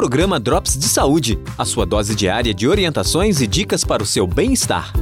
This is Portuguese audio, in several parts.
Programa Drops de Saúde, a sua dose diária de orientações e dicas para o seu bem-estar.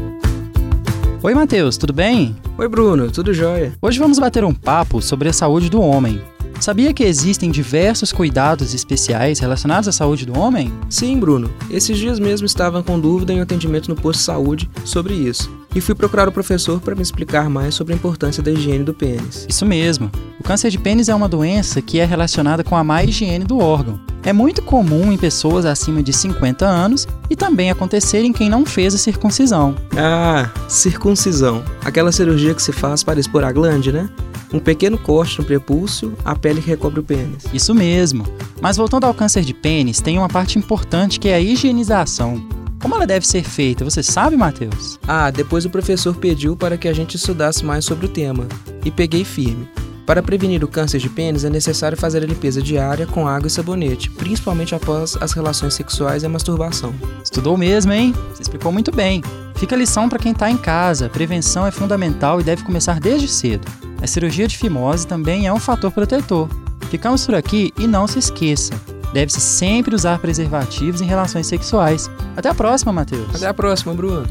Oi, Matheus, tudo bem? Oi, Bruno, tudo jóia? Hoje vamos bater um papo sobre a saúde do homem. Sabia que existem diversos cuidados especiais relacionados à saúde do homem? Sim, Bruno. Esses dias mesmo estava com dúvida em atendimento no posto de saúde sobre isso. E fui procurar o professor para me explicar mais sobre a importância da higiene do pênis. Isso mesmo. O câncer de pênis é uma doença que é relacionada com a má higiene do órgão. É muito comum em pessoas acima de 50 anos e também acontecer em quem não fez a circuncisão. Ah, circuncisão. Aquela cirurgia que se faz para expor a glande, né? Um pequeno corte no prepúcio, a pele que recobre o pênis. Isso mesmo. Mas voltando ao câncer de pênis, tem uma parte importante que é a higienização. Como ela deve ser feita, você sabe, Matheus? Ah, depois o professor pediu para que a gente estudasse mais sobre o tema. E peguei firme. Para prevenir o câncer de pênis é necessário fazer a limpeza diária com água e sabonete, principalmente após as relações sexuais e a masturbação. Estudou mesmo, hein? Você explicou muito bem. Fica a lição para quem está em casa. Prevenção é fundamental e deve começar desde cedo. A cirurgia de fimose também é um fator protetor. Ficamos por aqui e não se esqueça. Deve-se sempre usar preservativos em relações sexuais. Até a próxima, Matheus. Até a próxima, Bruno.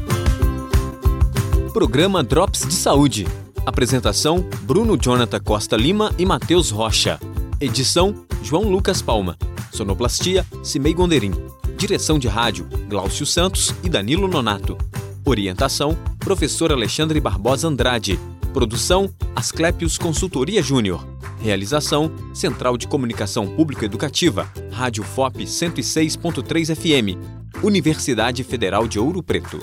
Programa Drops de Saúde. Apresentação: Bruno Jonathan Costa Lima e Matheus Rocha. Edição: João Lucas Palma. Sonoplastia: Cimei Gonderim. Direção de rádio: Glaucio Santos e Danilo Nonato. Orientação: Professor Alexandre Barbosa Andrade. Produção: Asclepios Consultoria Júnior. Realização: Central de Comunicação Pública Educativa, Rádio FOP 106.3 FM, Universidade Federal de Ouro Preto.